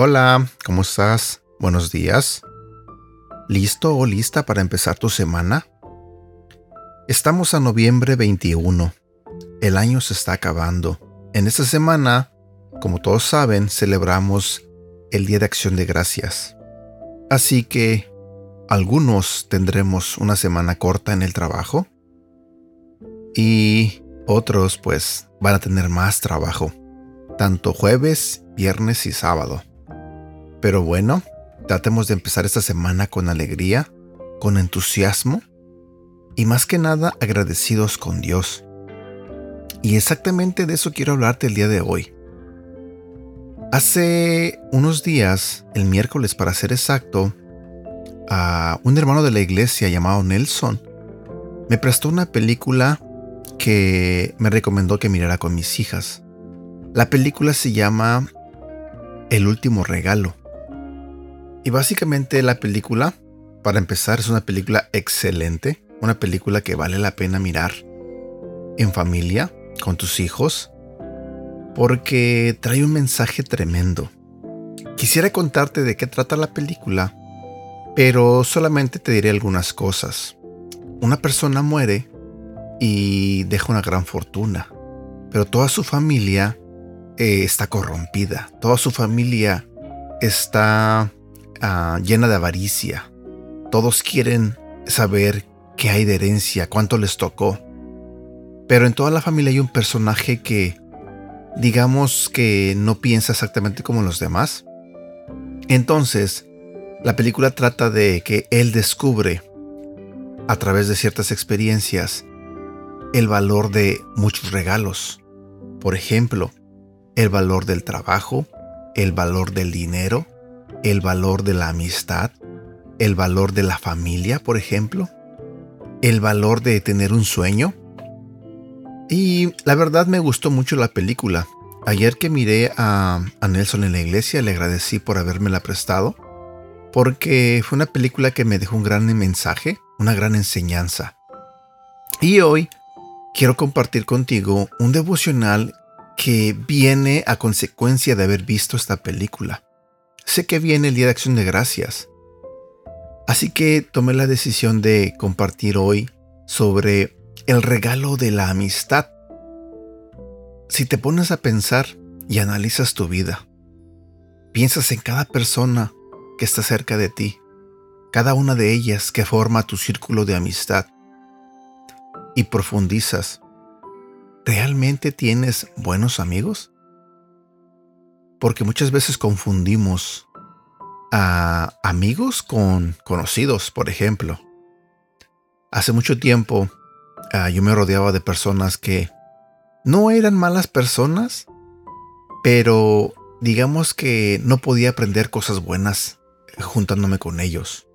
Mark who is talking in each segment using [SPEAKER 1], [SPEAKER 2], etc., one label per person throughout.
[SPEAKER 1] Hola, ¿cómo estás? Buenos días. ¿Listo o lista para empezar tu semana? Estamos a noviembre 21. El año se está acabando. En esta semana, como todos saben, celebramos el Día de Acción de Gracias. Así que algunos tendremos una semana corta en el trabajo y otros pues van a tener más trabajo, tanto jueves, viernes y sábado. Pero bueno, tratemos de empezar esta semana con alegría, con entusiasmo y más que nada agradecidos con Dios. Y exactamente de eso quiero hablarte el día de hoy. Hace unos días, el miércoles para ser exacto, a un hermano de la iglesia llamado Nelson me prestó una película que me recomendó que mirara con mis hijas. La película se llama El último regalo. Y básicamente la película, para empezar, es una película excelente, una película que vale la pena mirar en familia, con tus hijos, porque trae un mensaje tremendo. Quisiera contarte de qué trata la película, pero solamente te diré algunas cosas. Una persona muere y deja una gran fortuna, pero toda su familia eh, está corrompida, toda su familia está Ah, llena de avaricia. Todos quieren saber qué hay de herencia, cuánto les tocó. Pero en toda la familia hay un personaje que, digamos que no piensa exactamente como los demás. Entonces, la película trata de que él descubre, a través de ciertas experiencias, el valor de muchos regalos. Por ejemplo, el valor del trabajo, el valor del dinero, el valor de la amistad, el valor de la familia, por ejemplo, el valor de tener un sueño. Y la verdad me gustó mucho la película. Ayer que miré a, Nelson en la iglesia le agradecí por habérmela prestado, porque fue una película que me dejó un gran mensaje, una gran enseñanza. Y hoy quiero compartir contigo un devocional que viene a consecuencia de haber visto esta película sé que viene el Día de Acción de Gracias. Así que tomé la decisión de compartir hoy sobre el regalo de la amistad. Si te pones a pensar y analizas tu vida, piensas en cada persona que está cerca de ti, cada una de ellas que forma tu círculo de amistad, y profundizas, ¿realmente tienes buenos amigos? porque muchas veces confundimos a amigos con conocidos, por ejemplo. Hace mucho tiempo ah, yo me rodeaba de personas que no eran malas personas, pero digamos que no podía aprender cosas buenas juntándome con ellos.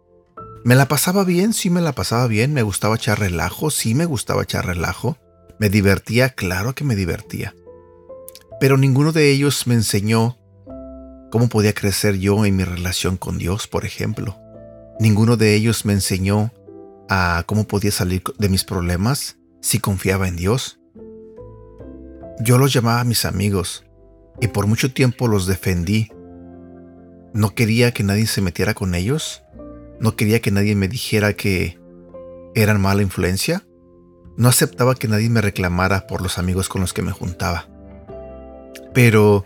[SPEAKER 1] Me la pasaba bien, sí me la pasaba bien, me gustaba echar relajo, sí me gustaba echar relajo, me divertía, claro que me divertía pero ninguno de ellos me enseñó cómo podía crecer yo en mi relación con Dios, por ejemplo. Ninguno de ellos me enseñó a cómo podía salir de mis problemas si confiaba en Dios. Yo los llamaba mis amigos y por mucho tiempo los defendí. No quería que nadie se metiera con ellos. No quería que nadie me dijera que eran mala influencia. No aceptaba que nadie me reclamara por los amigos con los que me juntaba. Pero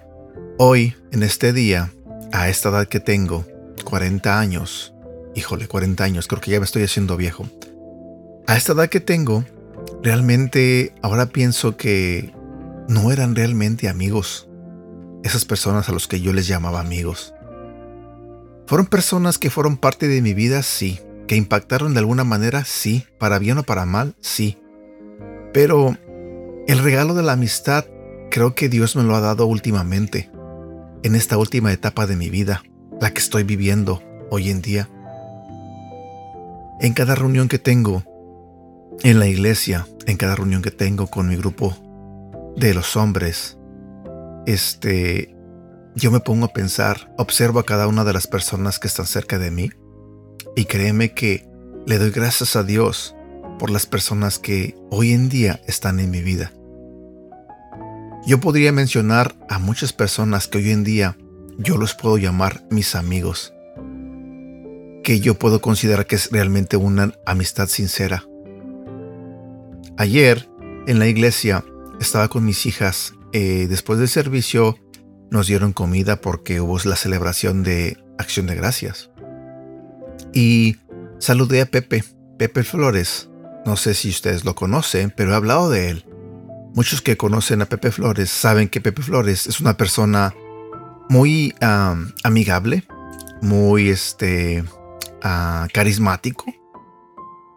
[SPEAKER 1] hoy, en este día, a esta edad que tengo, 40 años, híjole, 40 años, creo que ya me estoy haciendo viejo. A esta edad que tengo, realmente ahora pienso que no eran realmente amigos. Esas personas a los que yo les llamaba amigos. Fueron personas que fueron parte de mi vida, sí. Que impactaron de alguna manera, sí. Para bien o para mal, sí. Pero el regalo de la amistad creo que Dios me lo ha dado últimamente, en esta última etapa de mi vida, la que estoy viviendo hoy en día. En cada reunión que tengo en la iglesia, en cada reunión que tengo con mi grupo de los hombres, este, yo me pongo a pensar, observo a cada una de las personas que están cerca de mí y créeme que le doy gracias a Dios por las personas que hoy en día están en mi vida. Yo podría mencionar a muchas personas que hoy en día yo los puedo llamar mis amigos, que yo puedo considerar que es realmente una amistad sincera. Ayer en la iglesia estaba con mis hijas, eh, después del servicio nos dieron comida porque hubo la celebración de Acción de Gracias. Y saludé a Pepe, Pepe Flores. No sé si ustedes lo conocen, pero he hablado de él. Muchos que conocen a Pepe Flores saben que Pepe Flores es una persona muy amigable, muy este, ah, carismático.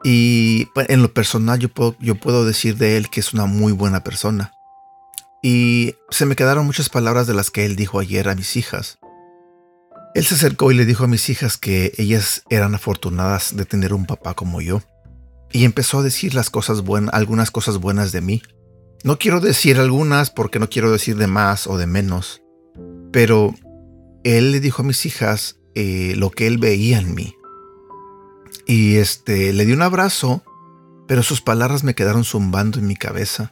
[SPEAKER 1] Y pues, en lo personal yo puedo, yo puedo decir de él que es una muy buena persona. Y se me quedaron muchas palabras de las que él dijo ayer a mis hijas. Él se acercó y le dijo a mis hijas que ellas eran afortunadas de tener un papá como yo. Y empezó a decir las cosas buenas, algunas cosas buenas de mí. No quiero decir algunas porque no quiero decir de más o de menos. Pero él le dijo a mis hijas eh, lo que él veía en mí. Y este, le di un abrazo, pero sus palabras me quedaron zumbando en mi cabeza.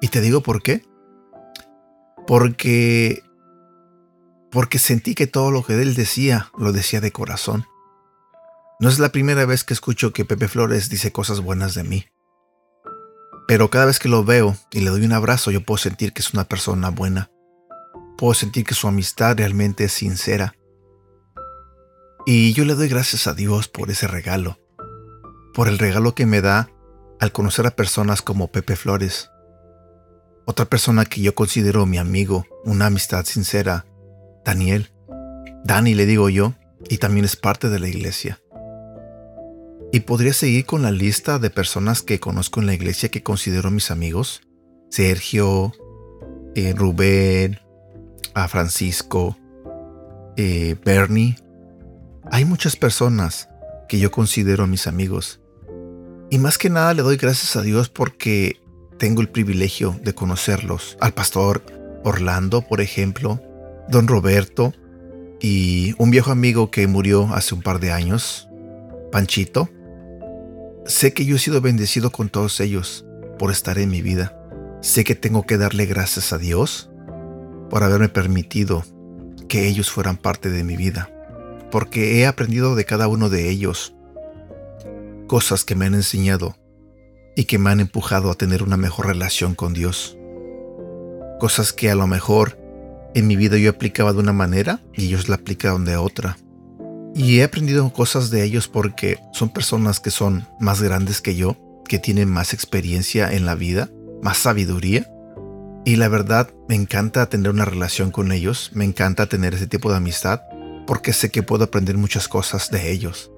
[SPEAKER 1] Y te digo por qué. Porque porque sentí que todo lo que él decía lo decía de corazón. No es la primera vez que escucho que Pepe Flores dice cosas buenas de mí. Pero cada vez que lo veo y le doy un abrazo, yo puedo sentir que es una persona buena. Puedo sentir que su amistad realmente es sincera. Y yo le doy gracias a Dios por ese regalo. Por el regalo que me da al conocer a personas como Pepe Flores. Otra persona que yo considero mi amigo, una amistad sincera, Daniel. Dani le digo yo, y también es parte de la iglesia. Y podría seguir con la lista de personas que conozco en la iglesia que considero mis amigos. Sergio, eh, Rubén, a Francisco, eh, Bernie. Hay muchas personas que yo considero mis amigos. Y más que nada le doy gracias a Dios porque tengo el privilegio de conocerlos. Al pastor Orlando, por ejemplo, don Roberto y un viejo amigo que murió hace un par de años, Panchito. Sé que yo he sido bendecido con todos ellos por estar en mi vida. Sé que tengo que darle gracias a Dios por haberme permitido que ellos fueran parte de mi vida, porque he aprendido de cada uno de ellos cosas que me han enseñado y que me han empujado a tener una mejor relación con Dios. Cosas que a lo mejor en mi vida yo aplicaba de una manera y ellos la aplicaron de otra. Y he aprendido cosas de ellos porque son personas que son más grandes que yo, que tienen más experiencia en la vida, más sabiduría. Y la verdad, me encanta tener una relación con ellos, me encanta tener ese tipo de amistad, porque sé que puedo aprender muchas cosas de ellos.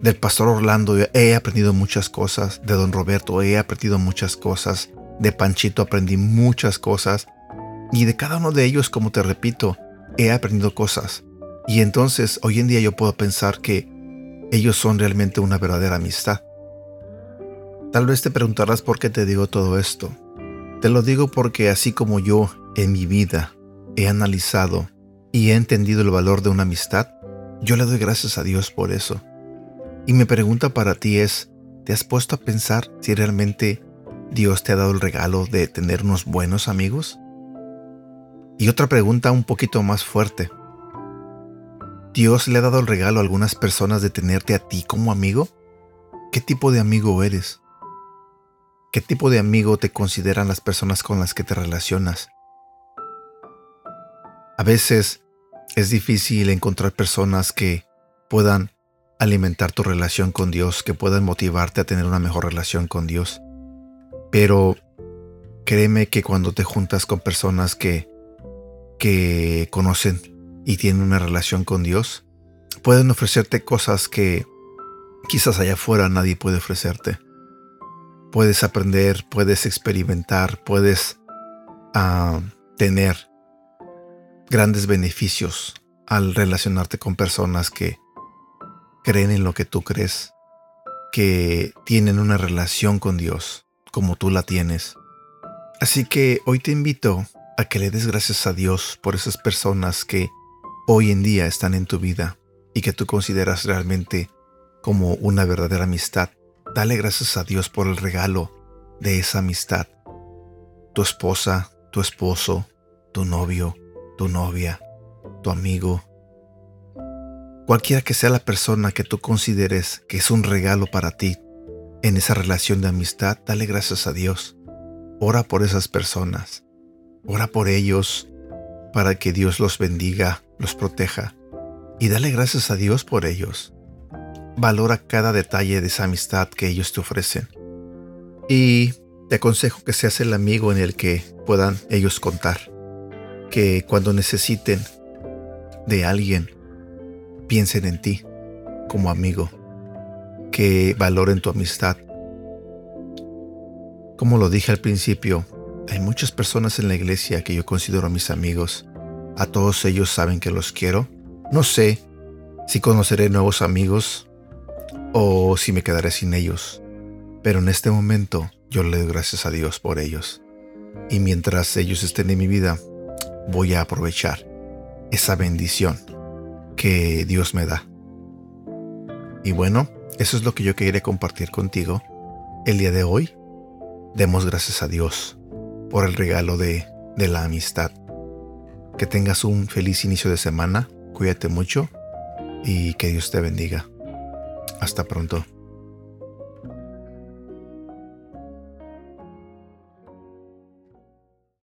[SPEAKER 1] Del pastor Orlando he aprendido muchas cosas, de don Roberto he aprendido muchas cosas, de Panchito aprendí muchas cosas, y de cada uno de ellos, como te repito, he aprendido cosas. Y entonces hoy en día yo puedo pensar que ellos son realmente una verdadera amistad. Tal vez te preguntarás por qué te digo todo esto. Te lo digo porque así como yo en mi vida he analizado y he entendido el valor de una amistad, yo le doy gracias a Dios por eso. Y mi pregunta para ti es, ¿te has puesto a pensar si realmente Dios te ha dado el regalo de tener unos buenos amigos? Y otra pregunta un poquito más fuerte. ¿Dios le ha dado el regalo a algunas personas de tenerte a ti como amigo? ¿Qué tipo de amigo eres? ¿Qué tipo de amigo te consideran las personas con las que te relacionas? A veces es difícil encontrar personas que puedan alimentar tu relación con Dios, que puedan motivarte a tener una mejor relación con Dios. Pero créeme que cuando te juntas con personas que que conocen y tienen una relación con Dios, pueden ofrecerte cosas que quizás allá afuera nadie puede ofrecerte. Puedes aprender, puedes experimentar, puedes ah, tener grandes beneficios al relacionarte con personas que creen en lo que tú crees, que tienen una relación con Dios como tú la tienes. Así que hoy te invito a que le des gracias a Dios por esas personas que hoy en día están en tu vida y que tú consideras realmente como una verdadera amistad. Dale gracias a Dios por el regalo de esa amistad. Tu esposa, tu esposo, tu novio, tu novia, tu amigo. Cualquiera que sea la persona que tú consideres que es un regalo para ti en esa relación de amistad, dale gracias a Dios. Ora por esas personas. Ora por ellos para que Dios los bendiga, los proteja. Y dale gracias a Dios por ellos. Valora cada detalle de esa amistad que ellos te ofrecen. Y te aconsejo que seas el amigo en el que puedan ellos contar. Que cuando necesiten de alguien, piensen en ti como amigo. Que valoren tu amistad. Como lo dije al principio, hay muchas personas en la iglesia que yo considero mis amigos. A todos ellos saben que los quiero. No sé si conoceré nuevos amigos o si me quedaré sin ellos. Pero en este momento yo le doy gracias a Dios por ellos. Y mientras ellos estén en mi vida, voy a aprovechar esa bendición que Dios me da. Y bueno, eso es lo que yo quería compartir contigo el día de hoy. Demos gracias a Dios por el regalo de, la amistad. Que tengas un feliz inicio de semana, cuídate mucho y que Dios te bendiga. Hasta pronto.